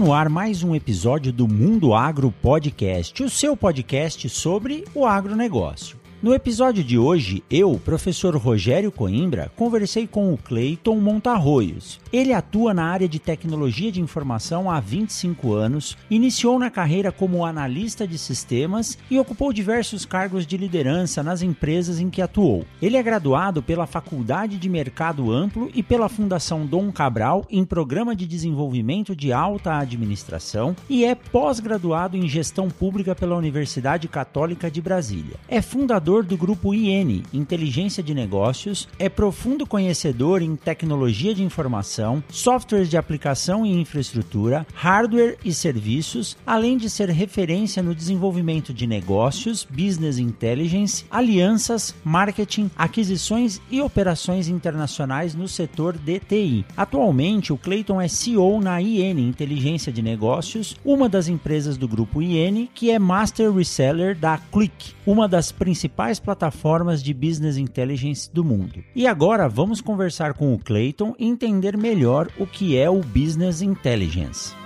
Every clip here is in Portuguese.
No ar mais um episódio do Mundo Agro Podcast, o seu podcast sobre o agronegócio. No episódio de hoje, eu, professor Rogério Coimbra, conversei com o Cleiton Montarroios. Ele atua na área de tecnologia de informação há 25 anos, iniciou na carreira como analista de sistemas e ocupou diversos cargos de liderança nas empresas em que atuou. Ele é graduado pela Faculdade de Mercado Amplo e pela Fundação Dom Cabral em Programa de Desenvolvimento de Alta Administração e é pós-graduado em Gestão Pública pela Universidade Católica de Brasília. É fundador fundador do grupo IN, Inteligência de Negócios, é profundo conhecedor em tecnologia de informação, softwares de aplicação e infraestrutura, hardware e serviços, além de ser referência no desenvolvimento de negócios, business intelligence, alianças, marketing, aquisições e operações internacionais no setor de TI. Atualmente, o Clayton é CEO na IN Inteligência de Negócios, uma das empresas do grupo IN, que é master reseller da Click, uma das principais principais plataformas de business intelligence do mundo. E agora vamos conversar com o Clayton e entender melhor o que é o business intelligence.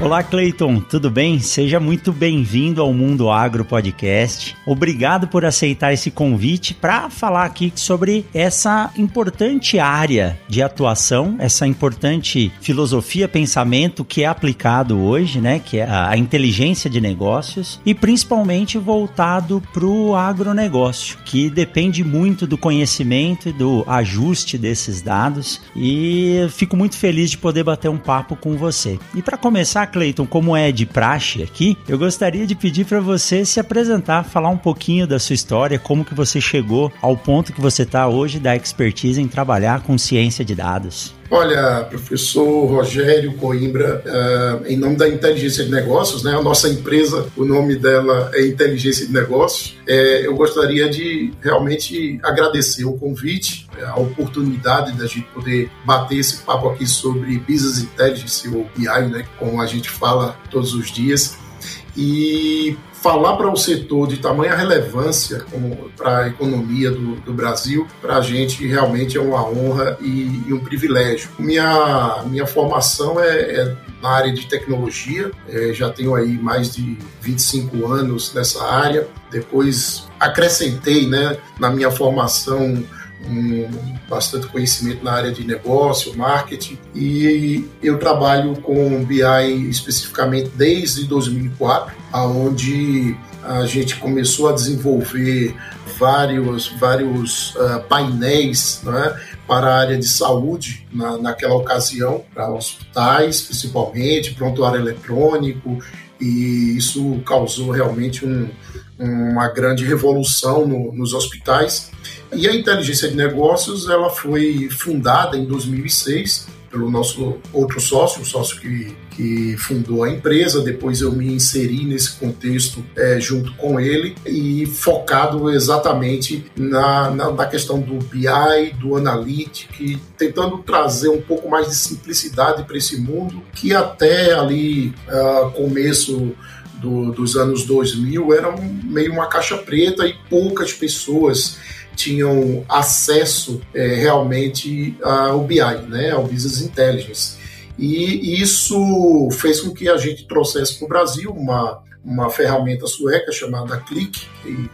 Olá, Cleiton, tudo bem? Seja muito bem-vindo ao Mundo Agro Podcast. Obrigado por aceitar esse convite para falar aqui sobre essa importante área de atuação, essa importante filosofia, pensamento que é aplicado hoje, né? Que é a inteligência de negócios e principalmente voltado para o agronegócio, que depende muito do conhecimento e do ajuste desses dados. E fico muito feliz de poder bater um papo com você. E para começar, Cleiton, como é de praxe aqui, eu gostaria de pedir para você se apresentar, falar um pouquinho da sua história, como que você chegou ao ponto que você está hoje da expertise em trabalhar com ciência de dados. Olha, professor Rogério Coimbra, uh, em nome da Inteligência de Negócios, né, a nossa empresa, o nome dela é Inteligência de Negócios, é, eu gostaria de realmente agradecer o convite, a oportunidade da gente poder bater esse papo aqui sobre Business Intelligence, ou BI, né, como a gente fala todos os dias. E falar para um setor de tamanha relevância para a economia do, do Brasil, para a gente realmente é uma honra e, e, um privilégio. Minha, minha formação é, é na área de tecnologia, é, já tenho aí mais de 25 anos nessa área. Depois acrescentei né, na minha formação um, bastante conhecimento na área de negócio, marketing, e eu trabalho com BI especificamente desde 2004, aonde a gente começou a desenvolver vários, vários uh, painéis né, para a área de saúde na, naquela ocasião, para hospitais principalmente, prontuário eletrônico, e isso causou realmente um, uma grande revolução no, nos hospitais. E a inteligência de negócios ela foi fundada em 2006 pelo nosso outro sócio, o sócio que, que fundou a empresa. Depois eu me inseri nesse contexto é, junto com ele e focado exatamente na, na, na, questão do BI, do Analytics, tentando trazer um pouco mais de simplicidade para esse mundo que até ali uh, começo do, dos anos 2000 era meio uma caixa preta e poucas pessoas tinham acesso é, realmente ao BI, né, ao Business Intelligence. E isso fez com que a gente trouxesse para o Brasil uma, uma ferramenta sueca chamada Click, que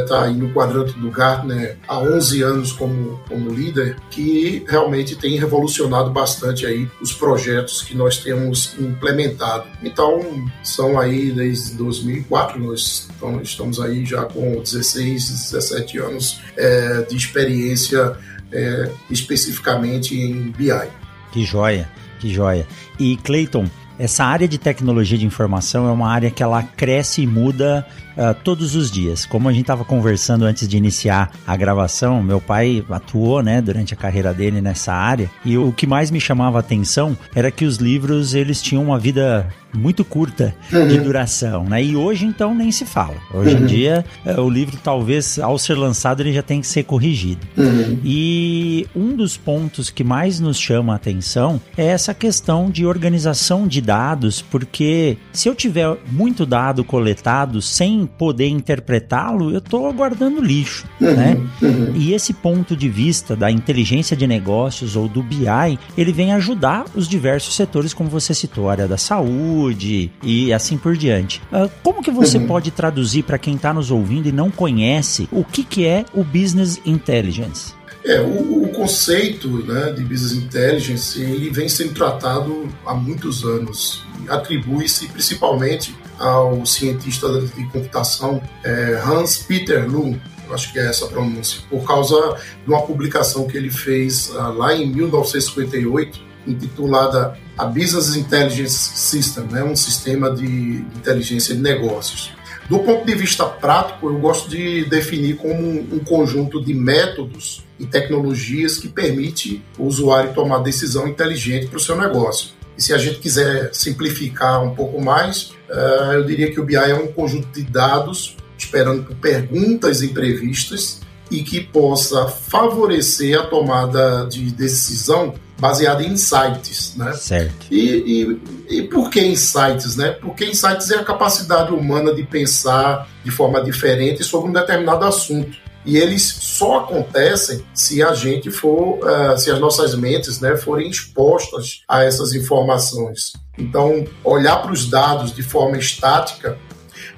está é, aí no quadrante do Gartner há 11 anos como, como líder, que realmente tem revolucionado bastante aí os projetos que nós temos implementado. Então, são aí desde 2004, nós estamos aí já com 16, 17 anos é, de experiência é, especificamente em BI. Que joia, que joia. E Clayton, essa área de tecnologia de informação é uma área que ela cresce e muda uh, todos os dias. Como a gente estava conversando antes de iniciar a gravação, meu pai atuou, né, durante a carreira dele nessa área, e o que mais me chamava a atenção era que os livros eles tinham uma vida muito curta uhum. de duração, né? E hoje então nem se fala. Hoje uhum. em dia é, o livro talvez ao ser lançado ele já tem que ser corrigido. Uhum. E um dos pontos que mais nos chama a atenção é essa questão de organização de dados, porque se eu tiver muito dado coletado sem poder interpretá-lo, eu estou guardando lixo, uhum. né? Uhum. E esse ponto de vista da inteligência de negócios ou do BI, ele vem ajudar os diversos setores como você citou, a área da saúde e assim por diante. Uh, como que você uhum. pode traduzir para quem está nos ouvindo e não conhece o que, que é o Business Intelligence? É, o, o, conceito né, de Business Intelligence ele vem sendo tratado há muitos anos. Atribui-se principalmente ao cientista de computação é, Hans Peter Lund, acho que é essa a pronúncia, por causa de uma publicação que ele fez uh, lá em 1958, intitulada a Business Intelligence System, né, um sistema de inteligência de negócios. Do ponto de vista prático, eu gosto de definir como um conjunto de métodos e tecnologias que permite o usuário tomar decisão inteligente para o seu negócio. E se a gente quiser simplificar um pouco mais, eh, eu diria que o BI é um conjunto de dados esperando por perguntas imprevistas e que possa favorecer a tomada de decisão baseada em insights, né? Certo. E, e, e por que insights, né? Porque insights é a capacidade humana de pensar de forma diferente sobre um determinado assunto. E eles só acontecem se a gente for, uh, se as nossas mentes né, forem expostas a essas informações. Então, olhar para os dados de forma estática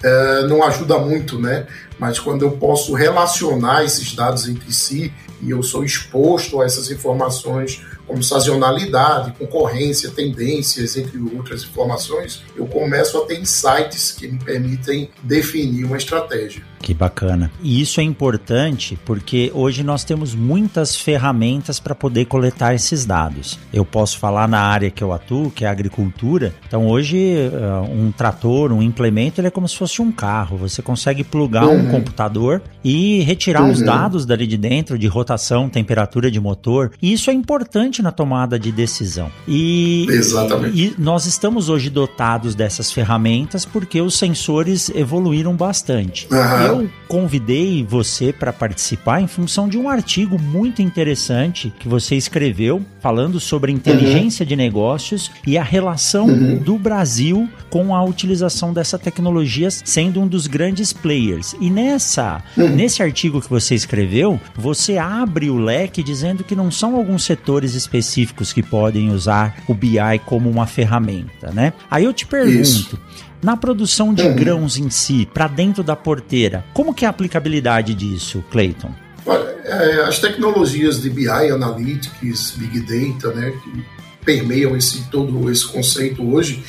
uh, não ajuda muito, né? Mas quando eu posso relacionar esses dados entre si e eu sou exposto a essas informações como sazonalidade, concorrência, tendências, entre outras informações, eu começo a ter insights que me permitem definir uma estratégia. Que bacana. E isso é importante porque hoje nós temos muitas ferramentas para poder coletar esses dados. Eu posso falar na área que eu atuo, que é a agricultura. Então hoje uh, um trator, um implemento, ele é como se fosse um carro. Você consegue plugar uhum. um computador e retirar uhum. os dados dali de dentro de rotação, temperatura de motor. E isso é importante na tomada de decisão. E, Exatamente. e nós estamos hoje dotados dessas ferramentas porque os sensores evoluíram bastante. Uhum eu convidei você para participar em função de um artigo muito interessante que você escreveu falando sobre inteligência uhum. de negócios e a relação uhum. do Brasil com a utilização dessa tecnologia sendo um dos grandes players. E nessa, uhum. nesse artigo que você escreveu, você abre o leque dizendo que não são alguns setores específicos que podem usar o BI como uma ferramenta, né? Aí eu te pergunto, Isso. Na produção de uhum. grãos em si, para dentro da porteira, como que é a aplicabilidade disso, Clayton? Olha, é, as tecnologias de BI, Analytics, Big Data, né, que permeiam esse, todo esse conceito hoje,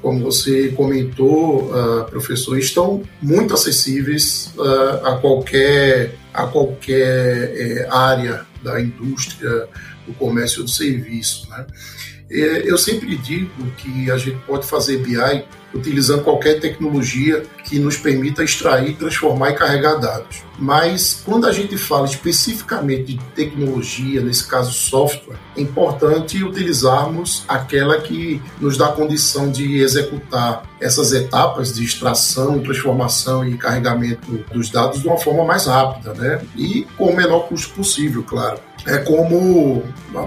como você comentou, uh, professor, estão muito acessíveis uh, a qualquer, a qualquer uh, área da indústria, do comércio ou do serviço. Né? É, eu sempre digo que a gente pode fazer BI utilizando qualquer tecnologia que nos permita extrair, transformar e carregar dados. Mas quando a gente fala especificamente de tecnologia, nesse caso software, é importante utilizarmos aquela que nos dá condição de executar essas etapas de extração, transformação e carregamento dos dados de uma forma mais rápida, né? E com o menor custo possível, claro. É como,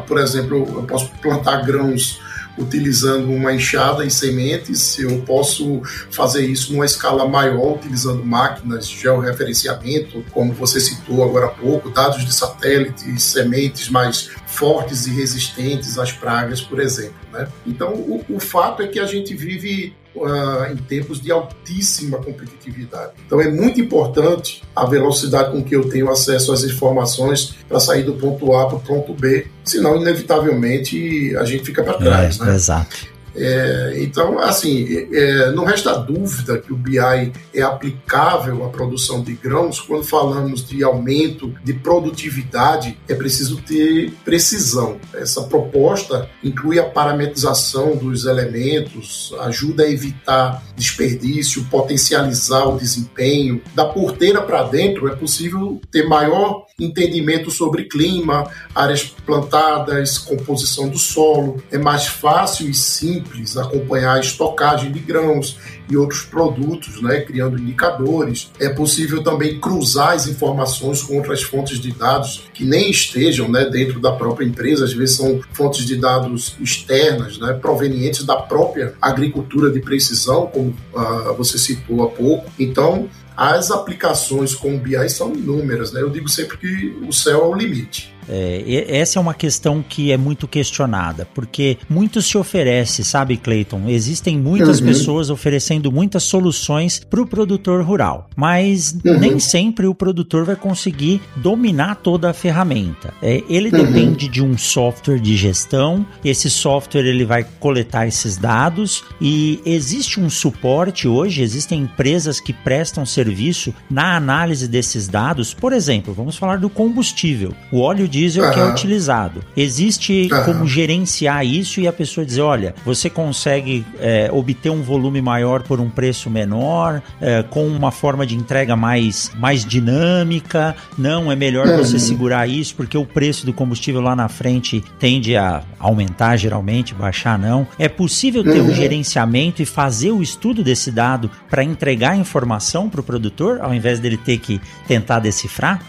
por exemplo, eu posso plantar grãos utilizando uma enxada e sementes, eu posso fazer isso numa escala maior, utilizando máquinas de georreferenciamento, como você citou agora há pouco, dados de satélites, sementes mais fortes e resistentes às pragas, por exemplo. Né? Então, o, o fato é que a gente vive uh, em tempos de altíssima competitividade. Então, é muito importante a velocidade com que eu tenho acesso às informações para sair do ponto A para o ponto B, senão, inevitavelmente, a gente fica para trás. É, né? Exato. É, então, assim, é, não resta dúvida que o BI é aplicável à produção de grãos. Quando falamos de aumento de produtividade, é preciso ter precisão. Essa proposta inclui a parametrização dos elementos, ajuda a evitar desperdício, potencializar o desempenho. Da porteira para dentro, é possível ter maior entendimento sobre clima, áreas plantadas, composição do solo. É mais fácil e simples acompanhar a estocagem de grãos e outros produtos, né, criando indicadores. É possível também cruzar as informações com outras fontes de dados que nem estejam né, dentro da própria empresa, às vezes são fontes de dados externas, né, provenientes da própria agricultura de precisão, como uh, você citou há pouco. Então, as aplicações com o BI são inúmeras, né? Eu digo sempre que o céu é o limite. É, essa é uma questão que é muito questionada, porque muito se oferece, sabe, Clayton? Existem muitas uhum. pessoas oferecendo muitas soluções para o produtor rural, mas uhum. nem sempre o produtor vai conseguir dominar toda a ferramenta. É, ele uhum. depende de um software de gestão, esse software ele vai coletar esses dados e existe um suporte hoje, existem empresas que prestam serviço na análise desses dados. Por exemplo, vamos falar do combustível. O óleo diesel uhum. que é utilizado. Existe uhum. como gerenciar isso e a pessoa dizer: olha, você consegue é, obter um volume maior por um preço menor, é, com uma forma de entrega mais, mais dinâmica. Não, é melhor uhum. você segurar isso, porque o preço do combustível lá na frente tende a aumentar geralmente, baixar não. É possível ter um uhum. gerenciamento e fazer o estudo desse dado para entregar informação para o produtor, ao invés dele ter que tentar decifrar?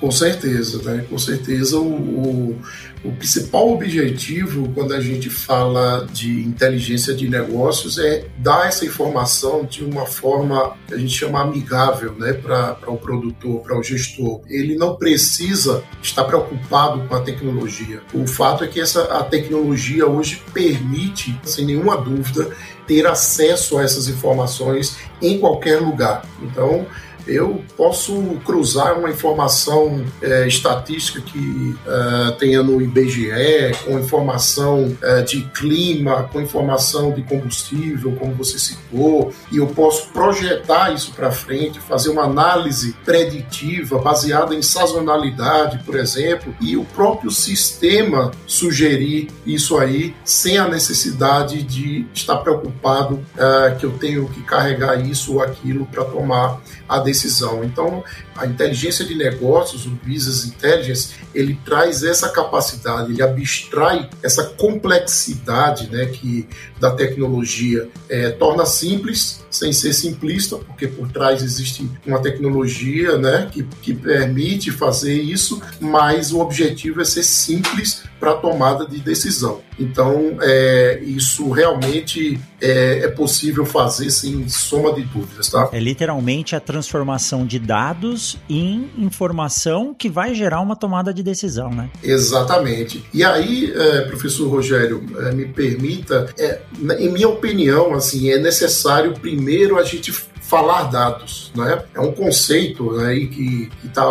Com certeza, né? Com certeza o, o, o, principal objetivo quando a gente fala de inteligência de negócios é dar essa informação de uma forma que a gente chama amigável, né, para o produtor, para o gestor. Ele não precisa estar preocupado com a tecnologia. O fato é que essa a tecnologia hoje permite, sem nenhuma dúvida, ter acesso a essas informações em qualquer lugar. Então, eu posso cruzar uma informação é, estatística que é, tenha no IBGE, com informação é, de clima, com informação de combustível, como você citou, e eu posso projetar isso para frente, fazer uma análise preditiva baseada em sazonalidade, por exemplo, e o próprio sistema sugerir isso aí sem a necessidade de estar preocupado é, que eu tenho que carregar isso ou aquilo para tomar a decisão. Então, a inteligência de negócios, o Business Intelligence, ele traz essa capacidade, ele abstrai essa complexidade né, que da tecnologia é, torna simples, sem ser simplista, porque por trás existe uma tecnologia né, que, que permite fazer isso, mas o objetivo é ser simples para tomada de decisão. Então, é, isso realmente é, é, possível fazer sem soma de dúvidas, tá? É literalmente a transformação de dados em informação que vai gerar uma tomada de decisão, né? Exatamente. E aí, é, professor Rogério, é, me permita, é, em minha opinião, assim, é necessário primeiro a gente falar dados, né? É um conceito né, aí que está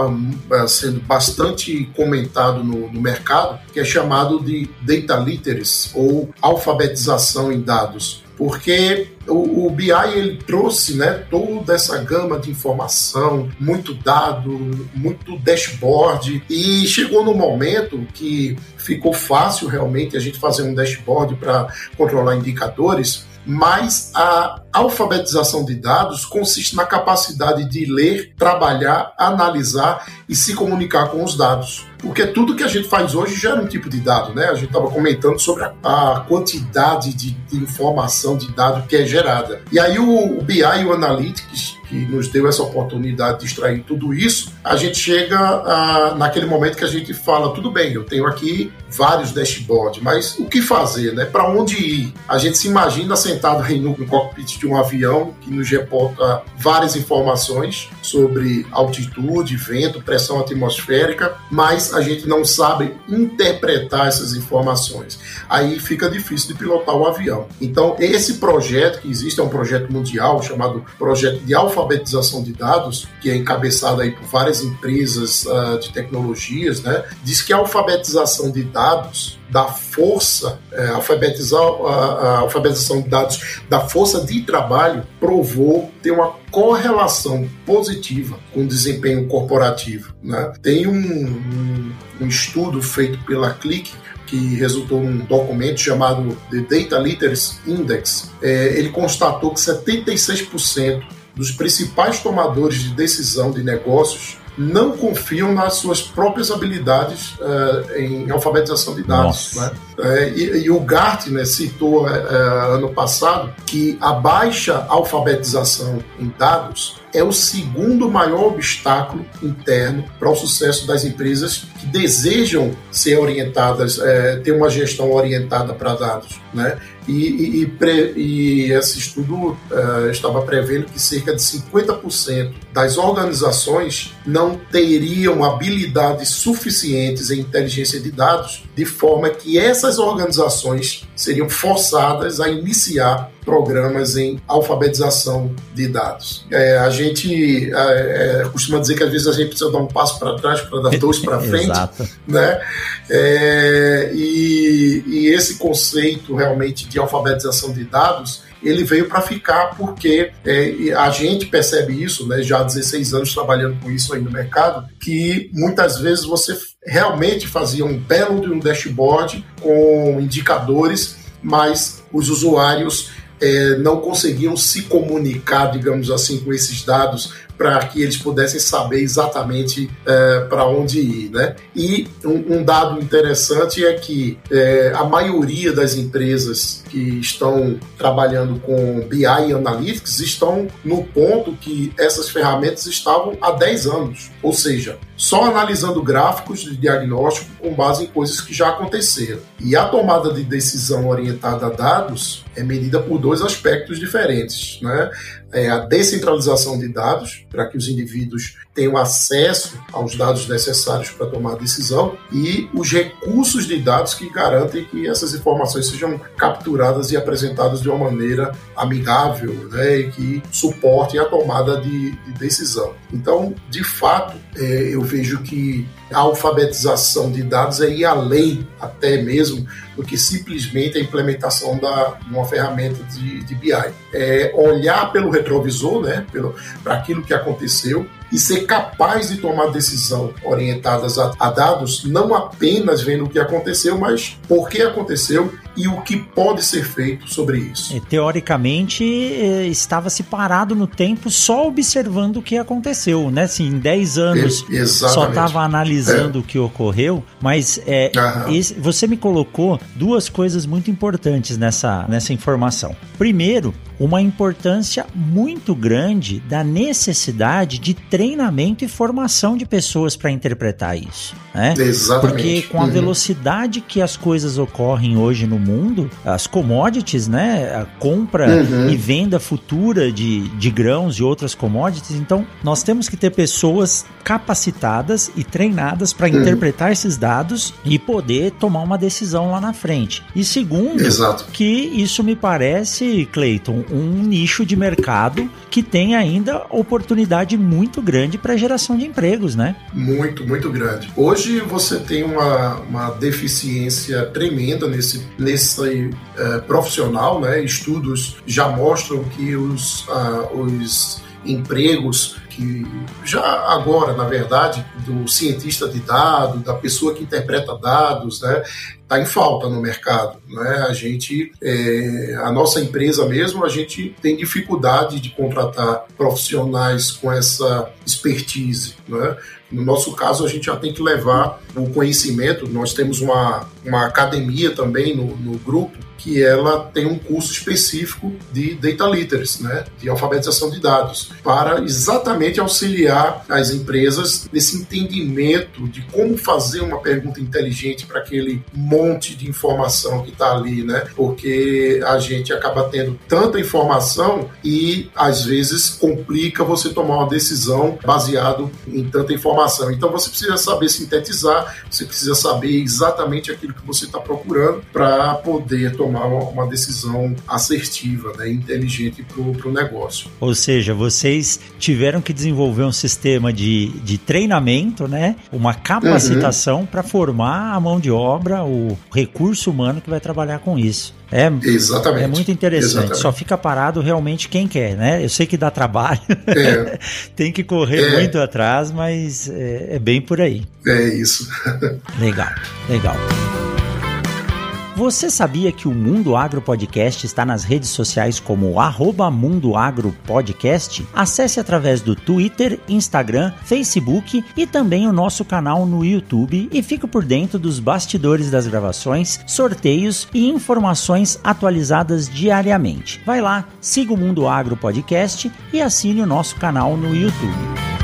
é, sendo bastante comentado no, no, mercado, que é chamado de data literacy ou alfabetização em dados, porque o, o, BI ele trouxe né, toda essa gama de informação, muito dado, muito dashboard, e chegou no momento que ficou fácil realmente a gente fazer um dashboard para controlar indicadores mas a alfabetização de dados consiste na capacidade de ler, trabalhar, analisar e se comunicar com os dados. Porque tudo que a gente faz hoje gera um tipo de dado, né? A gente estava comentando sobre a, quantidade de, informação de dado que é gerada. E aí o BI e o Analytics que nos deu essa oportunidade de extrair tudo isso, a gente chega a, naquele momento que a gente fala, tudo bem, eu tenho aqui vários dashboards, mas o que fazer, né? Para onde ir? A gente se imagina sentado aí no, cockpit de um avião que nos reporta várias informações sobre altitude, vento, pressão atmosférica, mas a gente não sabe interpretar essas informações. Aí fica difícil de pilotar o avião. Então, esse projeto que existe é um projeto mundial chamado Projeto de Alfabetização de Dados, que é encabeçado aí por várias empresas uh, de tecnologias, né? Diz que a alfabetização de dados da força, é, alfabetizar, a, a alfabetização de dados da força de trabalho provou ter uma correlação positiva com o desempenho corporativo. Né? Tem um, um, um estudo feito pela Click que resultou num documento chamado The Data Literacy Index, é, ele constatou que 76% dos principais tomadores de decisão de negócios não confiam nas suas próprias habilidades uh, em alfabetização de dados. Né? É, e, e, o Gartner citou uh, ano passado que a baixa alfabetização em dados é o segundo maior obstáculo interno para o sucesso das empresas que desejam ser orientadas, é, ter uma gestão orientada para dados. Né? E, e, pre, e esse estudo é, estava prevendo que cerca de 50% das organizações não teriam habilidades suficientes em inteligência de dados, de forma que essas organizações seriam forçadas a iniciar programas em alfabetização de dados. É, a gente é, é, costuma dizer que às vezes a gente precisa dar um passo para trás para dar dois para frente, né? É, e, e esse conceito realmente de alfabetização de dados ele veio para ficar porque é, a gente percebe isso, né, já há 16 anos trabalhando com isso aí no mercado, que muitas vezes você realmente fazia um belo de um dashboard com indicadores, mas os usuários é, não conseguiam se comunicar, digamos assim, com esses dados para que eles pudessem saber exatamente é, para onde ir. Né? E um, um, dado interessante é que é, a maioria das empresas que estão trabalhando com BI e Analytics estão no ponto que essas ferramentas estavam há 10 anos, ou seja, só analisando gráficos de diagnóstico com base em coisas que já aconteceram. E a tomada de decisão orientada a dados é medida por dois aspectos diferentes. Né? É a descentralização de dados, para que os indivíduos tenham acesso aos dados necessários para tomar decisão, e os recursos de dados que garantem que essas informações sejam capturadas e apresentadas de uma maneira amigável né? e que suportem a tomada de, de decisão. Então, de fato, é, eu vejo que a alfabetização de dados é ir além até mesmo do que simplesmente a implementação da, de uma ferramenta de, de BI. É olhar pelo retrovisor, né, para aquilo que aconteceu e ser capaz de tomar decisão orientadas a, a, dados, não apenas vendo o que aconteceu, mas por que aconteceu e o que pode ser feito sobre isso. É, teoricamente, é, estava se parado no tempo só observando o que aconteceu, né? Assim, em 10 anos é, só estava analisando é. o que ocorreu, mas é, esse, você me colocou duas coisas muito importantes nessa, nessa informação. Primeiro, uma importância muito grande da necessidade de treinamento e formação de pessoas para interpretar isso. Né? Exatamente. Porque com a uhum. velocidade que as coisas ocorrem hoje no mundo, as commodities, né? A compra uhum. e venda futura de, de grãos e outras commodities, então nós temos que ter pessoas capacitadas e treinadas para uhum. interpretar esses dados e poder tomar uma decisão lá na frente. E segundo, Exato. que isso me parece, Cleiton, um nicho de mercado que tem ainda oportunidade muito grande para geração de empregos, né? Muito, muito grande. Hoje você tem uma, uma deficiência tremenda nesse, nesse uh, profissional, né? Estudos já mostram que os, uh, os empregos que já agora, na verdade, do cientista de dados, da pessoa que interpreta dados, né, está em falta no mercado. Né? A gente, é, a nossa empresa mesmo, a gente tem dificuldade de contratar profissionais com essa expertise. Né? No nosso caso, a gente já tem que levar o conhecimento. Nós temos uma, uma academia também no, no grupo que ela tem um curso específico de data literacy, né, de alfabetização de dados, para exatamente auxiliar as empresas nesse entendimento de como fazer uma pergunta inteligente para aquele monte de informação que está ali, né? Porque a gente acaba tendo tanta informação e às vezes complica você tomar uma decisão baseado em tanta informação. Então você precisa saber sintetizar, você precisa saber exatamente aquilo que você está procurando para poder tomar tomar uma, uma decisão assertiva, né, inteligente para o negócio. Ou seja, vocês tiveram que desenvolver um sistema de, de treinamento, né, uma capacitação uhum. para formar a mão de obra, o recurso humano que vai trabalhar com isso. É, Exatamente. é muito interessante. Exatamente. Só fica parado realmente quem quer, né? Eu sei que dá trabalho, é. tem que correr é. muito atrás, mas é, é bem por aí. É isso. legal, legal. Você sabia que o Mundo Agro Podcast está nas redes sociais como arroba Mundo Agro Podcast? Acesse através do Twitter, Instagram, Facebook e também o nosso canal no YouTube e fique por dentro dos bastidores das gravações, sorteios e informações atualizadas diariamente. Vai lá, siga o Mundo Agro Podcast e assine o nosso canal no YouTube.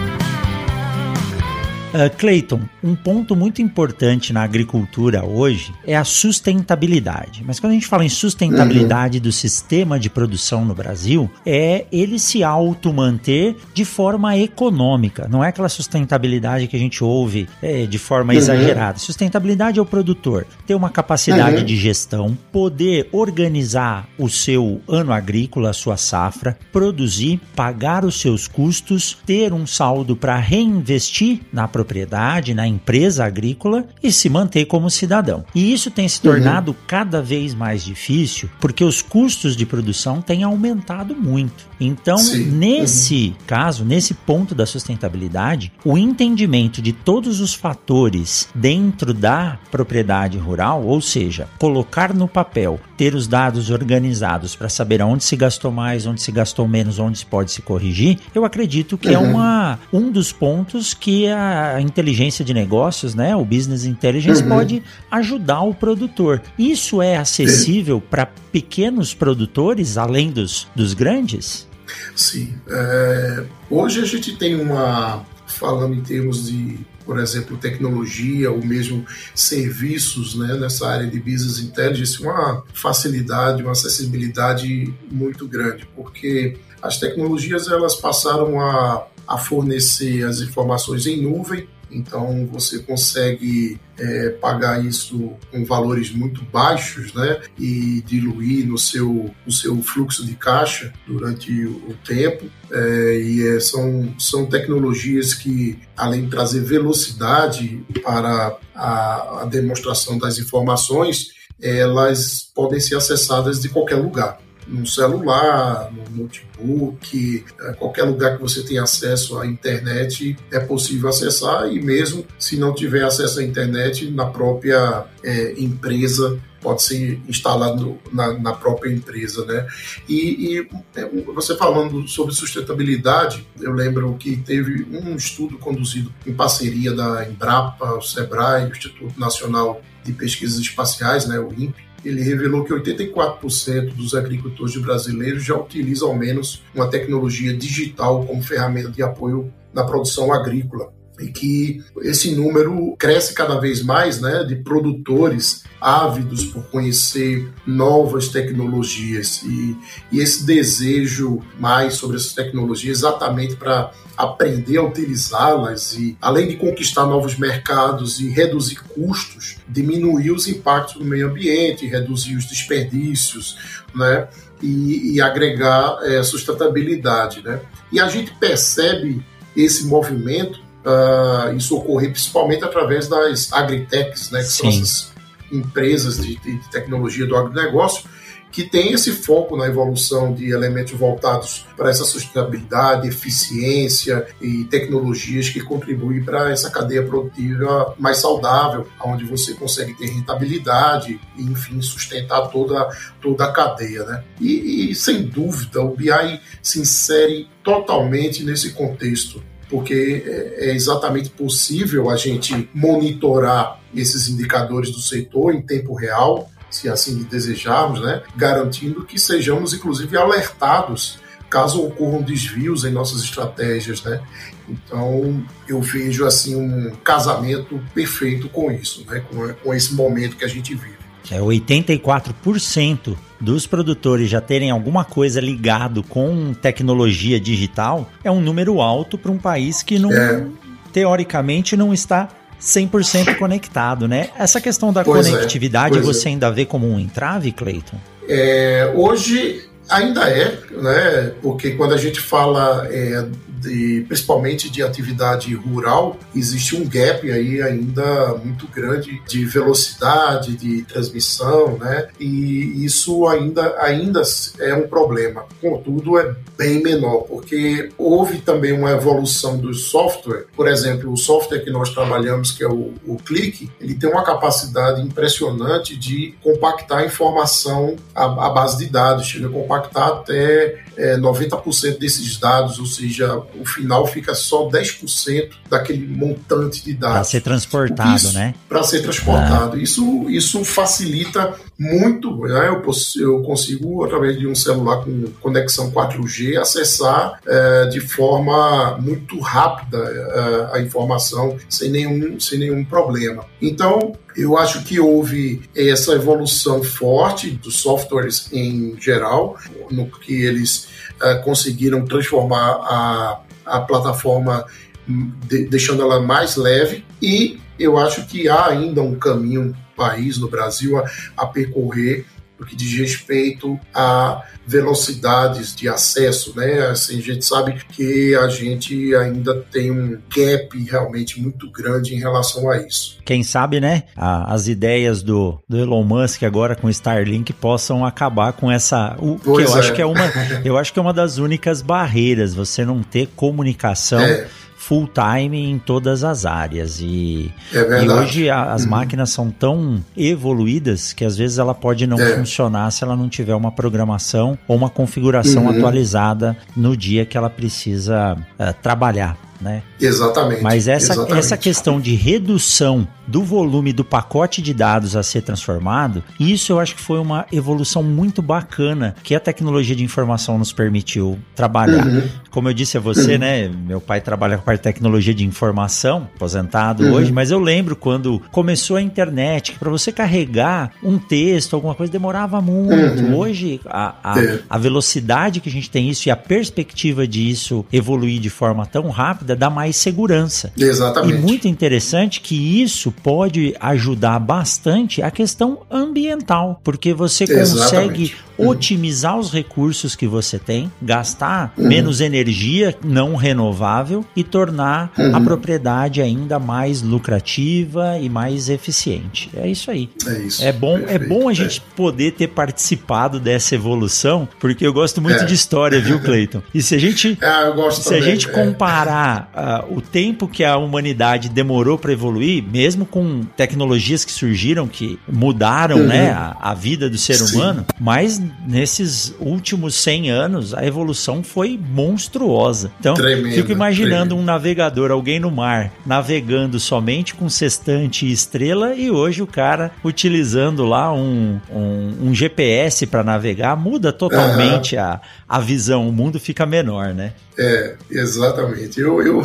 Uh, Clayton, um ponto muito importante na agricultura hoje é a sustentabilidade. Mas quando a gente fala em sustentabilidade uhum. do sistema de produção no Brasil, é ele se auto-manter de forma econômica. Não é aquela sustentabilidade que a gente ouve é, de forma uhum. exagerada. Sustentabilidade é o produtor ter uma capacidade uhum. de gestão, poder organizar o seu ano agrícola, a sua safra, produzir, pagar os seus custos, ter um saldo para reinvestir na produção propriedade, na empresa agrícola e se manter como cidadão. E isso tem se tornado uhum. cada vez mais difícil porque os custos de produção têm aumentado muito. Então, Sim. nesse uhum. caso, nesse ponto da sustentabilidade, o entendimento de todos os fatores dentro da propriedade rural, ou seja, colocar no papel, ter os dados organizados para saber onde se gastou mais, onde se gastou menos, onde se pode se corrigir, eu acredito que é uhum. é uma, um dos pontos que a a inteligência de negócios, né, o business intelligence, uhum. pode ajudar o produtor. Isso é acessível para pequenos produtores, além dos, dos grandes? Sim. É, hoje a gente tem uma, falando em termos de, por exemplo, tecnologia ou mesmo serviços né, nessa área de business intelligence, uma facilidade, uma acessibilidade muito grande, porque as tecnologias elas passaram a a fornecer as informações em nuvem, então você consegue é, pagar isso com valores muito baixos, né, e diluir no seu, no seu fluxo de caixa durante o tempo. É, e é, são, são tecnologias que, além de trazer velocidade para a, a demonstração das informações, elas podem ser acessadas de qualquer lugar no celular, no notebook, é, qualquer lugar que você tenha acesso à internet é possível acessar e mesmo se não tiver acesso à internet na própria é, empresa pode ser instalado na, na, própria empresa, né? E, e, é, você falando sobre sustentabilidade, eu lembro que teve um estudo conduzido em parceria da Embrapa, o Sebrae, o Instituto Nacional de Pesquisas Espaciais, né, o INPE, ele revelou que 84% dos agricultores brasileiros já utilizam ao menos uma tecnologia digital como ferramenta de apoio na produção agrícola. E que esse número cresce cada vez mais, né, de produtores ávidos por conhecer novas tecnologias. E, e esse desejo mais sobre essas tecnologias exatamente para aprender a utilizá-las e, além de conquistar novos mercados e reduzir custos, diminuir os impactos no meio ambiente, reduzir os desperdícios, né? E, e agregar é, sustentabilidade, né? E a gente percebe esse movimento, uh, isso ocorrer principalmente através das agritechs, né? Que Sim. são essas empresas de, de tecnologia do agronegócio, que tem esse foco na evolução de elementos voltados para essa sustentabilidade, eficiência e tecnologias que contribuem para essa cadeia produtiva mais saudável, onde você consegue ter rentabilidade e, enfim, sustentar toda, toda a cadeia. Né? E, e, sem dúvida, o BI se insere totalmente nesse contexto porque é, é exatamente possível a gente monitorar esses indicadores do setor em tempo real, se assim desejarmos, né? garantindo que sejamos, inclusive, alertados caso ocorram desvios em nossas estratégias, né? Então, eu vejo assim um casamento perfeito com isso, né? Com, com esse momento que a gente vive. É 84% dos produtores já terem alguma coisa ligado com tecnologia digital é um número alto para um país que não, é. teoricamente não está 100% conectado, né? Essa questão da pois é, conectividade é, você é. ainda vê como um entrave, Cleiton? É, hoje ainda é, né? Porque quando a gente fala é, de, principalmente de atividade rural, existe um gap aí ainda muito grande de velocidade, de transmissão, né? E isso ainda, ainda é um problema. Contudo, é bem menor, porque houve também uma evolução do software. Por exemplo, o software que nós trabalhamos, que é o, o Click, ele tem uma capacidade impressionante de compactar informação à, à base de dados, chega a compactar até é, 90% desses dados, ou seja, o final fica só 10% daquele montante de dados. Para ser transportado, isso, né? Para ser transportado. Ah. Isso, isso facilita muito. Né? Eu, eu consigo, através de um celular com conexão 4G, acessar é, de forma muito rápida é, a informação sem nenhum, sem nenhum problema. Então, eu acho que houve essa evolução forte dos softwares em geral, no que eles uh, conseguiram transformar a, a plataforma, de, deixando ela mais leve, e eu acho que há ainda um caminho país no Brasil a, a percorrer no que diz respeito a velocidades de acesso, né? Assim, a gente sabe que a gente ainda tem um gap realmente muito grande em relação a isso. Quem sabe, né? A, as ideias do, do, Elon Musk agora com Starlink possam acabar com essa. O, que eu é. acho que é uma. Eu acho que é uma das únicas barreiras, você não ter comunicação. É full time em todas as áreas. E, é e hoje a, as uhum. máquinas são tão evoluídas que às vezes ela pode não é. funcionar se ela não tiver uma programação ou uma configuração uhum. atualizada no dia que ela precisa uh, trabalhar né? Exatamente. Mas essa, exatamente. essa questão de redução do volume do pacote de dados a ser transformado, isso eu acho que foi uma evolução muito bacana que a tecnologia de informação nos permitiu trabalhar. Uhum. Como eu disse a você, uhum. né? Meu pai trabalha com a parte de tecnologia de informação, aposentado uhum. hoje, mas eu lembro quando começou a internet, que para você carregar um texto, alguma coisa, demorava muito. Uhum. Hoje, a, a, é. a velocidade que a gente tem isso e a perspectiva disso evoluir de forma tão rápida dá mais segurança. Exatamente. E muito interessante que isso pode ajudar bastante a questão ambiental, porque você consegue uhum. otimizar os recursos que você tem, gastar uhum. menos energia não renovável e tornar uhum. a propriedade ainda mais lucrativa e mais eficiente. É isso aí. É isso. É bom, é bom a gente é. poder ter participado dessa evolução, porque eu gosto muito é. de história, viu, Cleiton? E se a gente, é, se a gente é. comparar uh, o tempo que a humanidade demorou para evoluir, mesmo com tecnologias que surgiram que mudaram uhum. né, a, a, vida do ser Sim. humano, mas nesses últimos 100 anos a evolução foi monstruosa. Então, tremendo, fico imaginando tremendo. um navegador, alguém no mar, navegando somente com sextante e estrela, e hoje o cara utilizando lá um, um, um GPS para navegar, muda totalmente uhum. a, a visão, o mundo fica menor, né? É, exatamente. Eu, eu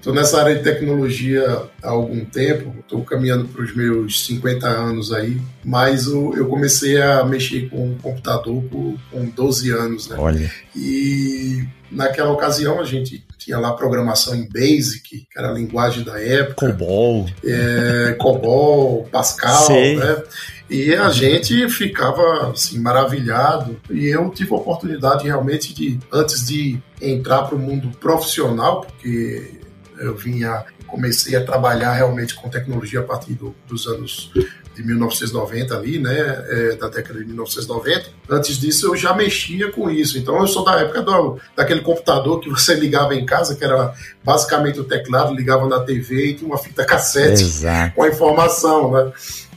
estou nessa área de tecnologia há algum tempo, estou caminhando para os meus 50 anos aí, mas eu, eu comecei a mexer com computador com, com 12 anos, né? Olha. E naquela ocasião a gente tinha lá programação em Basic, que era a linguagem da época. COBOL. É, COBOL, Pascal, Sei. né? E a gente ficava assim, maravilhado. E eu tive a oportunidade realmente de, antes de entrar para o mundo profissional, porque eu vinha, comecei a trabalhar realmente com tecnologia a partir do, dos anos de 1990 ali, né, é, da década de 1990. Antes disso eu já mexia com isso. Então eu sou da época do, daquele computador que você ligava em casa, que era basicamente o teclado, ligava na TV e tinha uma fita cassete Exato. com a informação, né?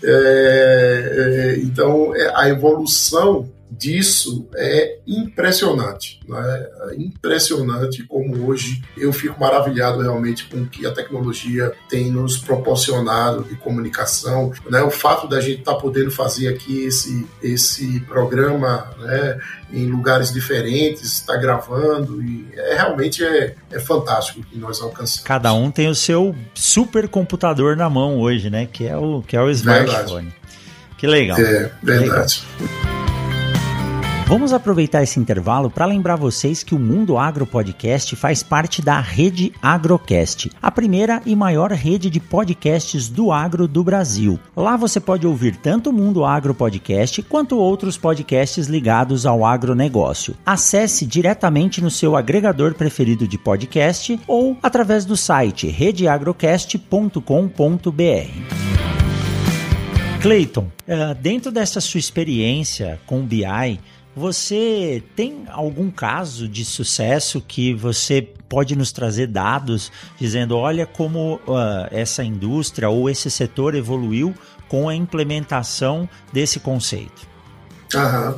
É, é, então, é, a evolução disso é impressionante. Né? É impressionante como hoje eu fico maravilhado realmente com o que a tecnologia tem nos proporcionado de comunicação. Né? O fato da gente estar tá podendo fazer aqui esse, esse programa né? em lugares diferentes, estar tá gravando, e é, realmente é, é fantástico o que nós alcançamos. Cada um tem o seu supercomputador na mão hoje, né? que é o, que é o smartphone. Verdade. Que legal. É, verdade. Legal. Vamos aproveitar esse intervalo para lembrar vocês que o Mundo Agro Podcast faz parte da rede Agrocast, a primeira e maior rede de podcasts do agro do Brasil. Lá você pode ouvir tanto o Mundo Agro Podcast quanto outros podcasts ligados ao agronegócio. Acesse diretamente no seu agregador preferido de podcast ou através do site redeagrocast.com.br. Clayton, eh, dentro dessa sua experiência com o BI, você tem algum caso de sucesso que você pode nos trazer dados dizendo, olha como uh, essa indústria ou esse setor evoluiu com a implementação desse conceito? Aham.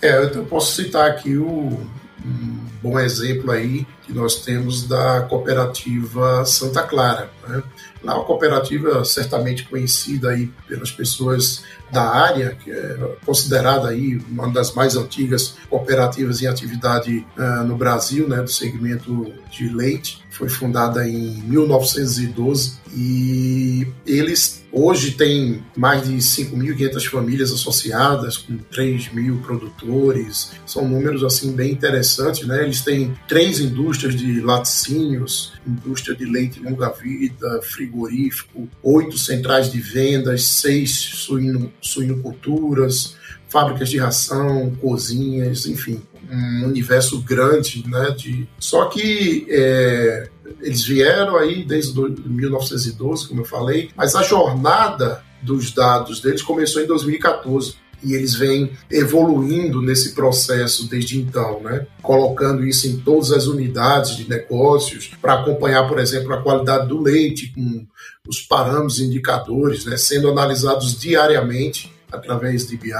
É, eu posso citar aqui o, um bom exemplo aí que nós temos da cooperativa Santa Clara. Né? Uma cooperativa certamente conhecida aí pelas pessoas da área, que é considerada aí uma das mais antigas cooperativas em atividade uh, no Brasil, né, do segmento de leite. Foi fundada em 1912 e eles hoje têm mais de 5.500 famílias associadas, com 3 mil produtores. São números assim bem interessantes, né? Eles têm três indústrias de laticínios, indústria de leite longa-vida, frigorífico, oito centrais de vendas, seis suíno, suinoculturas, fábricas de ração, cozinhas, enfim, um universo grande, né? De... Só que é, eles vieram aí desde 1912, como eu falei, mas a jornada dos dados deles começou em 2014 e eles vêm evoluindo nesse processo desde então, né? colocando isso em todas as unidades de negócios para acompanhar, por exemplo, a qualidade do leite com os parâmetros indicadores, né? sendo analisados diariamente através de BI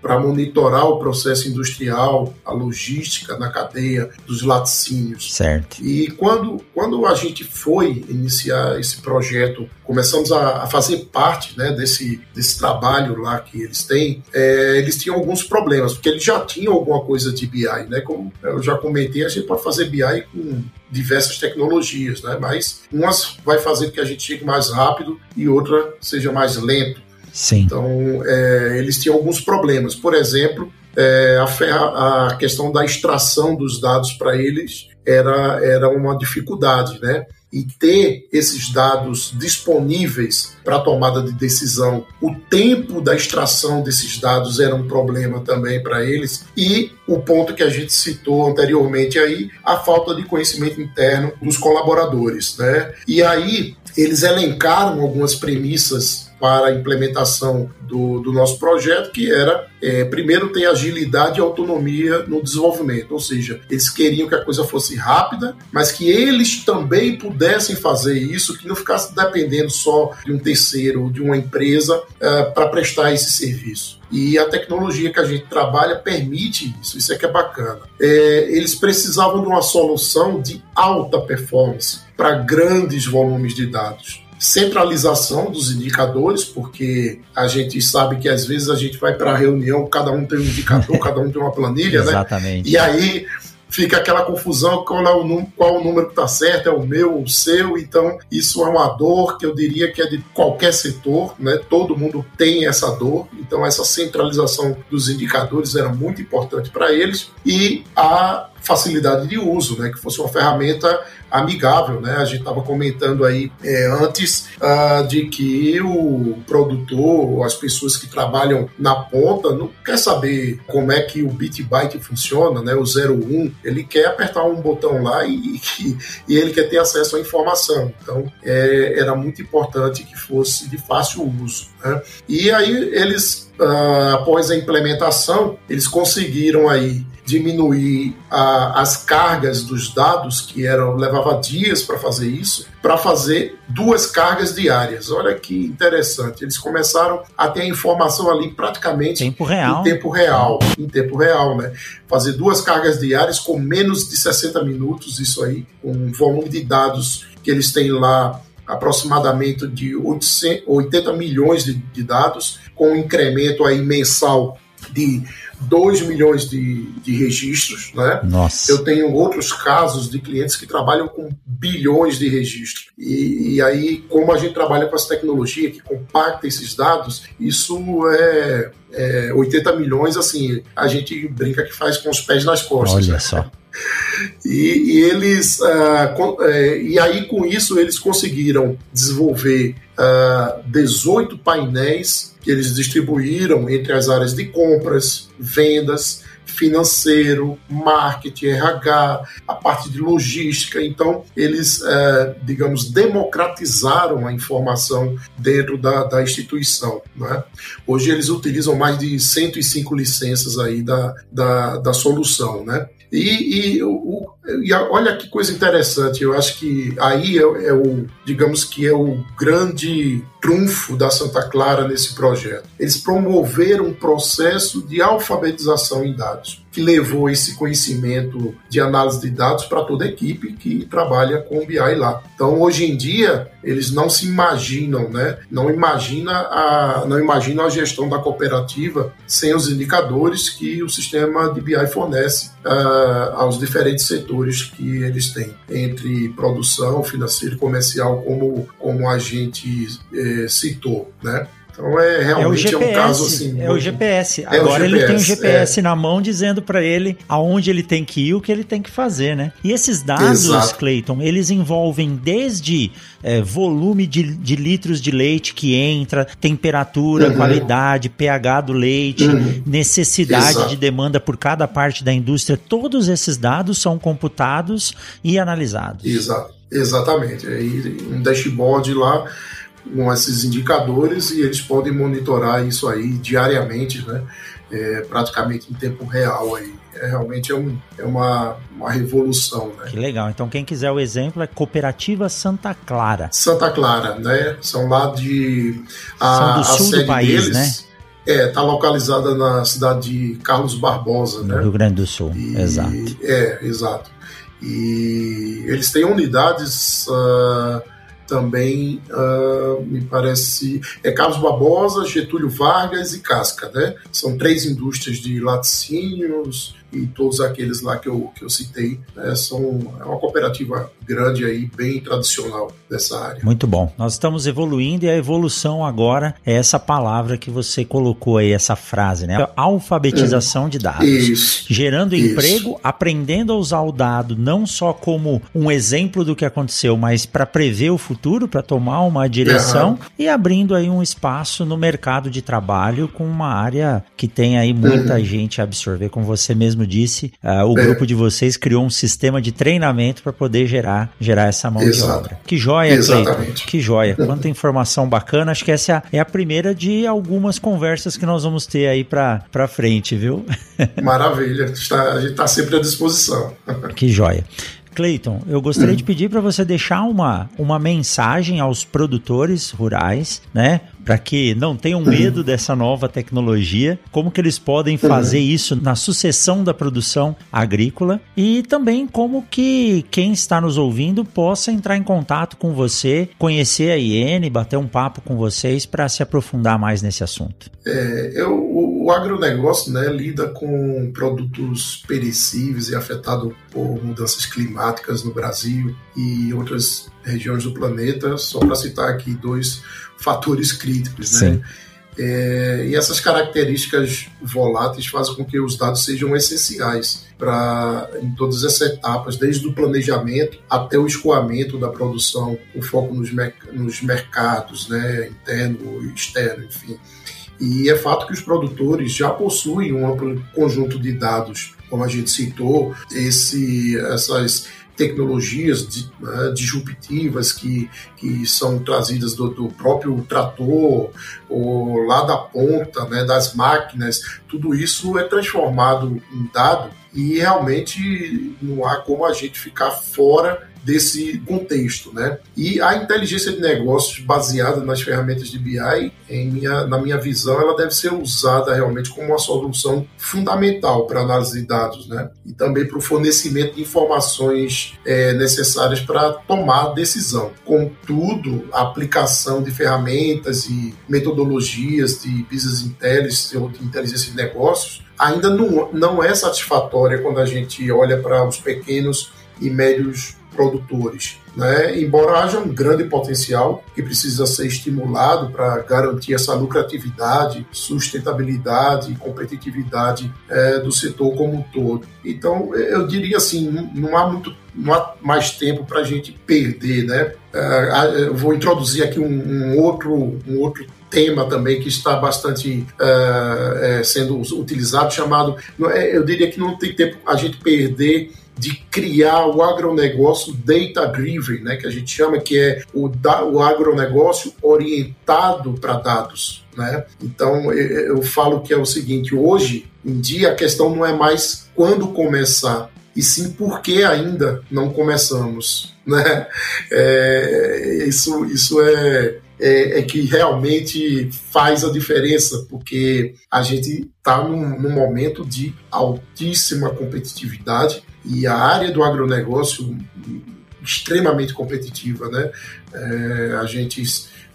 para monitorar o processo industrial, a logística na cadeia dos laticínios. Certo. E quando, quando a gente foi iniciar esse projeto, começamos a, a fazer parte né, desse, desse trabalho lá que eles têm, é, eles tinham alguns problemas, porque eles já tinham alguma coisa de BI, né? Como eu já comentei, a gente pode fazer BI com diversas tecnologias, né? Mas umas vai fazer que a gente chegue mais rápido e outra seja mais lento. Sim. Então, é, eles tinham alguns problemas. Por exemplo, é, a, a, questão da extração dos dados para eles era, era uma dificuldade, né? E ter esses dados disponíveis para tomada de decisão, o tempo da extração desses dados era um problema também para eles. E o ponto que a gente citou anteriormente aí, a falta de conhecimento interno dos colaboradores, né? E aí eles elencaram algumas premissas para a implementação do, do nosso projeto, que era, é, primeiro, ter agilidade e autonomia no desenvolvimento, ou seja, eles queriam que a coisa fosse rápida, mas que eles também pudessem fazer isso, que não ficasse dependendo só de um terceiro ou de uma empresa é, para prestar esse serviço. E a tecnologia que a gente trabalha permite isso, isso é que é bacana. É, eles precisavam de uma solução de alta performance para grandes volumes de dados centralização dos indicadores, porque a gente sabe que às vezes a gente vai para a reunião, cada um tem um indicador, cada um tem uma planilha, né? Exatamente. E aí fica aquela confusão qual, é o, qual o número que está certo, é o meu ou o seu, então isso é uma dor que eu diria que é de qualquer setor, né? todo mundo tem essa dor, então essa centralização dos indicadores era muito importante para eles. E a facilidade de uso, né? que fosse uma ferramenta amigável, né? A gente estava comentando aí é, antes uh, de que o produtor, as pessoas que trabalham na ponta, não quer saber como é que o bit byte funciona, né? O 01, ele quer apertar um botão lá e, e, e ele quer ter acesso à informação. Então, é, era muito importante que fosse de fácil uso. Né? E aí eles, uh, após a implementação, eles conseguiram aí diminuir a, as cargas dos dados, que eram levava dias para fazer isso, para fazer duas cargas diárias. Olha que interessante. Eles começaram a ter a informação ali praticamente tempo real. em tempo real, em tempo real, né? Fazer duas cargas diárias com menos de 60 minutos, isso aí, com um volume de dados que eles têm lá aproximadamente de 80 milhões de, de dados, com um incremento aí mensal de 2 milhões de, de registros. Né? Nossa. Eu tenho outros casos de clientes que trabalham com bilhões de registros. E, e aí, como a gente trabalha com essa tecnologia que compacta esses dados, isso é, é 80 milhões, assim, a gente brinca que faz com os pés nas costas. Olha só. E, e eles uh, com, uh, e aí com isso eles conseguiram desenvolver uh, 18 painéis que eles distribuíram entre as áreas de compras, vendas, financeiro, marketing, RH, a parte de logística. Então, eles, é, digamos, democratizaram a informação dentro da, da instituição. Né? Hoje, eles utilizam mais de 105 licenças aí da, da, da solução. Né? E, e, o, e, olha que coisa interessante, eu acho que aí é, é, o, digamos que é o grande trunfo da Santa Clara nesse projeto. Eles promoveram um processo de alfabetização em dados que levou esse conhecimento de análise de dados para toda a equipe que trabalha com BI lá. Então, hoje em dia, eles não se imaginam, né? Não imagina a, não imaginam a gestão da cooperativa sem os indicadores que o sistema de BI fornece uh, aos diferentes setores que eles têm, entre produção, financeiro e comercial, como, como a gente eh, citou, né? Então é realmente é, o GPS, é um caso assim. É o GPS. É Agora o GPS, ele tem o GPS é. na mão dizendo para ele aonde ele tem que ir, o que ele tem que fazer, né? E esses dados, Exato. Clayton, eles envolvem desde é, volume de, de, litros de leite que entra, temperatura, uhum. qualidade, pH do leite, uhum. necessidade Exato. de demanda por cada parte da indústria. Todos esses dados são computados e analisados. Exato. Exatamente. Aí um dashboard lá com esses indicadores e eles podem monitorar isso aí diariamente, né? É, praticamente em tempo real aí. É, realmente é, um, é uma, uma revolução. Né? Que legal. Então, quem quiser o exemplo é Cooperativa Santa Clara. Santa Clara, né? São lá de. A, São do sul do país, deles, né? É, está localizada na cidade de Carlos Barbosa, no né? Rio Grande do Sul, e, exato. É, exato. E eles têm unidades. Uh, também uh, me parece é Carlos Barbosa, Getúlio Vargas e Casca, né? São três indústrias de laticínios, e todos aqueles lá que eu, que eu citei né, são é uma cooperativa grande aí, bem tradicional dessa área. Muito bom. Nós estamos evoluindo e a evolução agora é essa palavra que você colocou aí, essa frase, né? Alfabetização de dados. Isso. Gerando Isso. emprego, aprendendo a usar o dado não só como um exemplo do que aconteceu, mas para prever o futuro, para tomar uma direção uhum. e abrindo aí um espaço no mercado de trabalho com uma área que tem aí muita uhum. gente a absorver, como você mesmo mesmo disse, uh, o é. grupo de vocês criou um sistema de treinamento para poder gerar, gerar essa mão Exato. de obra. Que joia, Cleiton. Que joia. Quanta informação bacana. Acho que essa é a, é a primeira de algumas conversas que nós vamos ter aí para frente, viu? Maravilha. Está, a gente está sempre à disposição. Que joia. Cleiton, eu gostaria de pedir para você deixar uma, uma mensagem aos produtores rurais, né? Para que não tenham medo dessa nova tecnologia, como que eles podem fazer isso na sucessão da produção agrícola? E também como que quem está nos ouvindo possa entrar em contato com você, conhecer a IN, bater um papo com vocês para se aprofundar mais nesse assunto. É, eu o agronegócio né, lida com produtos perecíveis e afetado por mudanças climáticas no Brasil e outras regiões do planeta, só para citar aqui dois fatores críticos. Né? É, e essas características voláteis fazem com que os dados sejam essenciais para em todas essas etapas, desde o planejamento até o escoamento da produção, com foco nos, nos mercados, né, interno e externo, enfim. E é fato que os produtores já possuem um amplo conjunto de dados, como a gente citou, esse, essas tecnologias né, disruptivas que, que são trazidas do, do, próprio trator ou lá da ponta, né, das máquinas, tudo isso é transformado em dado e realmente não há como a gente ficar fora desse contexto, né? E a inteligência de negócios baseada nas ferramentas de BI, em minha, na minha visão, ela deve ser usada realmente como uma solução fundamental para análise de dados, né? E também para o fornecimento de informações é, necessárias para tomar decisão. Contudo, a aplicação de ferramentas e metodologias de business intelligence ou de inteligência de negócios ainda não, não é satisfatória quando a gente olha para os pequenos e médios produtores. Né? Embora haja um grande potencial que precisa ser estimulado para garantir essa lucratividade, sustentabilidade e competitividade é, do setor como um todo. Então, eu diria assim, não há muito não há mais tempo para a gente perder, né? É, vou introduzir aqui um, um, outro, um outro tema também que está bastante é, é, sendo utilizado, chamado, é, eu diria que não tem tempo a gente perder de criar o agronegócio data-driven, né, que a gente chama que é o, da, o agronegócio orientado para dados. Né? Então eu, eu falo que é o seguinte: hoje em dia a questão não é mais quando começar, e sim por que ainda não começamos. Né? É, isso, isso é, é, é, que realmente faz a diferença, porque a gente está num, num momento de altíssima competitividade e a área do agronegócio extremamente competitiva, né? É, a, gente,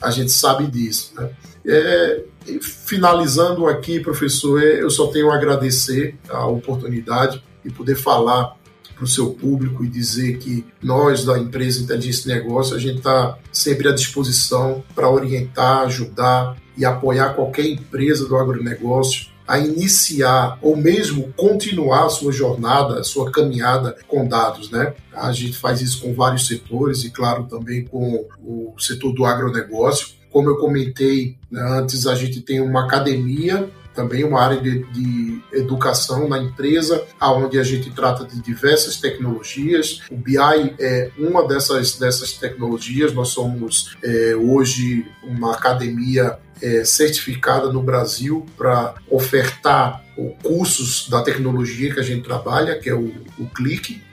a gente sabe disso, né? É, finalizando aqui, professor, é, eu só tenho a agradecer a oportunidade de poder falar para o seu público e dizer que nós da empresa Inteligência de Negócio, a gente está sempre à disposição para orientar, ajudar e apoiar qualquer empresa do agronegócio a iniciar ou mesmo continuar a sua jornada, a sua caminhada com dados, né? A gente faz isso com vários setores e, claro, também com o setor do agronegócio. Como eu comentei né, antes, a gente tem uma academia também uma área de, de, educação na empresa, onde a gente trata de diversas tecnologias. O BI é uma dessas, dessas tecnologias. Nós somos é, hoje uma academia é, certificada no Brasil para ofertar cursos da tecnologia que a gente trabalha, que é o, o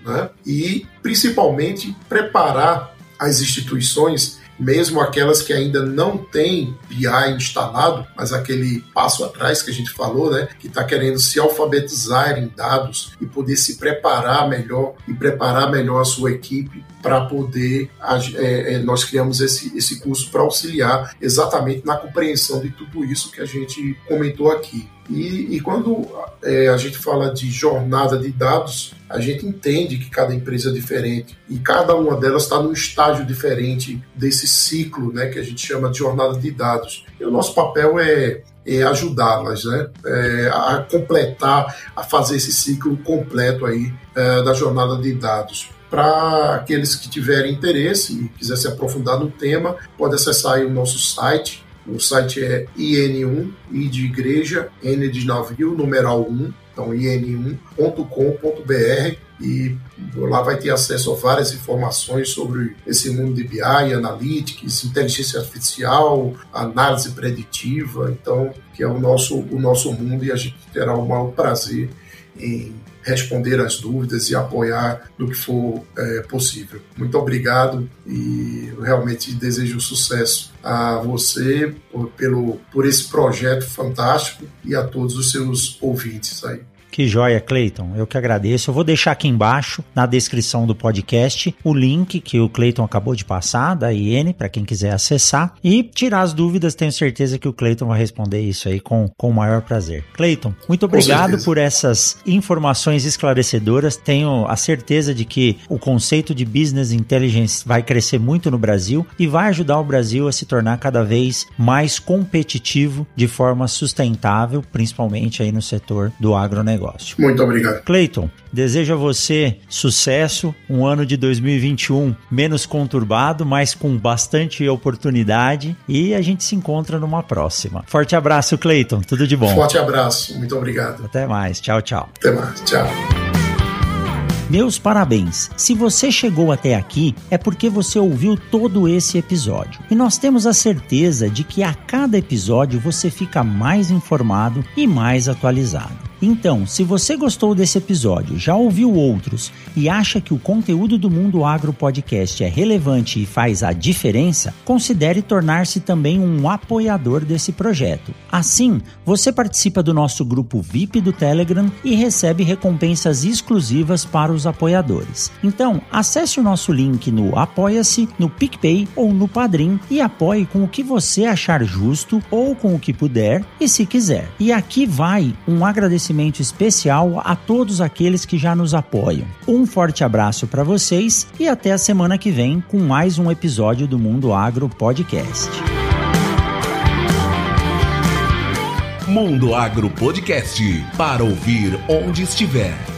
né? e principalmente preparar as instituições mesmo aquelas que ainda não têm BI instalado, mas aquele passo atrás que a gente falou, né, que está querendo se alfabetizar em dados e poder se preparar melhor e preparar melhor a sua equipe para poder é, é, nós criamos esse, esse curso para auxiliar exatamente na compreensão de tudo isso que a gente comentou aqui. E, e quando é, a gente fala de jornada de dados, a gente entende que cada empresa é diferente e cada uma delas está num estágio diferente desse ciclo, né, que a gente chama de jornada de dados. E o nosso papel é, é ajudá-las, né, é, a completar, a fazer esse ciclo completo aí é, da jornada de dados. Para aqueles que tiverem interesse e quiser se aprofundar no tema, pode acessar o nosso site. O site é IN1, I de igreja, N de navio, numeral 1, então in1.com.br e lá vai ter acesso a várias informações sobre esse mundo de BI, analytics, inteligência artificial, análise preditiva, então que é o nosso o nosso mundo e a gente terá o maior prazer em responder as dúvidas e apoiar no que for é, possível. Muito obrigado e realmente desejo sucesso a você por, pelo, por esse projeto fantástico e a todos os seus ouvintes aí. Que joia, Cleiton. Eu que agradeço. Eu vou deixar aqui embaixo, na descrição do podcast, o link que o Cleiton acabou de passar, da IN, para quem quiser acessar. E tirar as dúvidas, tenho certeza que o Cleiton vai responder isso aí com, com o maior prazer. Cleiton, muito obrigado por essas informações esclarecedoras. Tenho a certeza de que o conceito de business intelligence vai crescer muito no Brasil e vai ajudar o Brasil a se tornar cada vez mais competitivo de forma sustentável, principalmente aí no setor do agronegócio negócio. Muito obrigado. Cleiton, desejo a você sucesso, um ano de 2021 menos conturbado, mas com bastante oportunidade e a gente se encontra numa próxima. Forte abraço, Cleiton. Tudo de bom. Forte abraço. Muito obrigado. Até mais. Tchau, tchau. Até mais. Tchau. Meus parabéns! Se você chegou até aqui, é porque você ouviu todo esse episódio. E nós temos a certeza de que a cada episódio você fica mais informado e mais atualizado. Então, se você gostou desse episódio, já ouviu outros e acha que o conteúdo do Mundo Agro Podcast é relevante e faz a diferença, considere tornar-se também um apoiador desse projeto. Assim, você participa do nosso grupo VIP do Telegram e recebe recompensas exclusivas para os apoiadores. Então, acesse o nosso link no Apoia-se, no PicPay ou no Padrim e apoie com o que você achar justo ou com o que puder e se quiser. E aqui vai um agradecimento especial a todos aqueles que já nos apoiam. Um forte abraço para vocês e até a semana que vem com mais um episódio do Mundo Agro Podcast. Mundo Agro Podcast para ouvir onde estiver.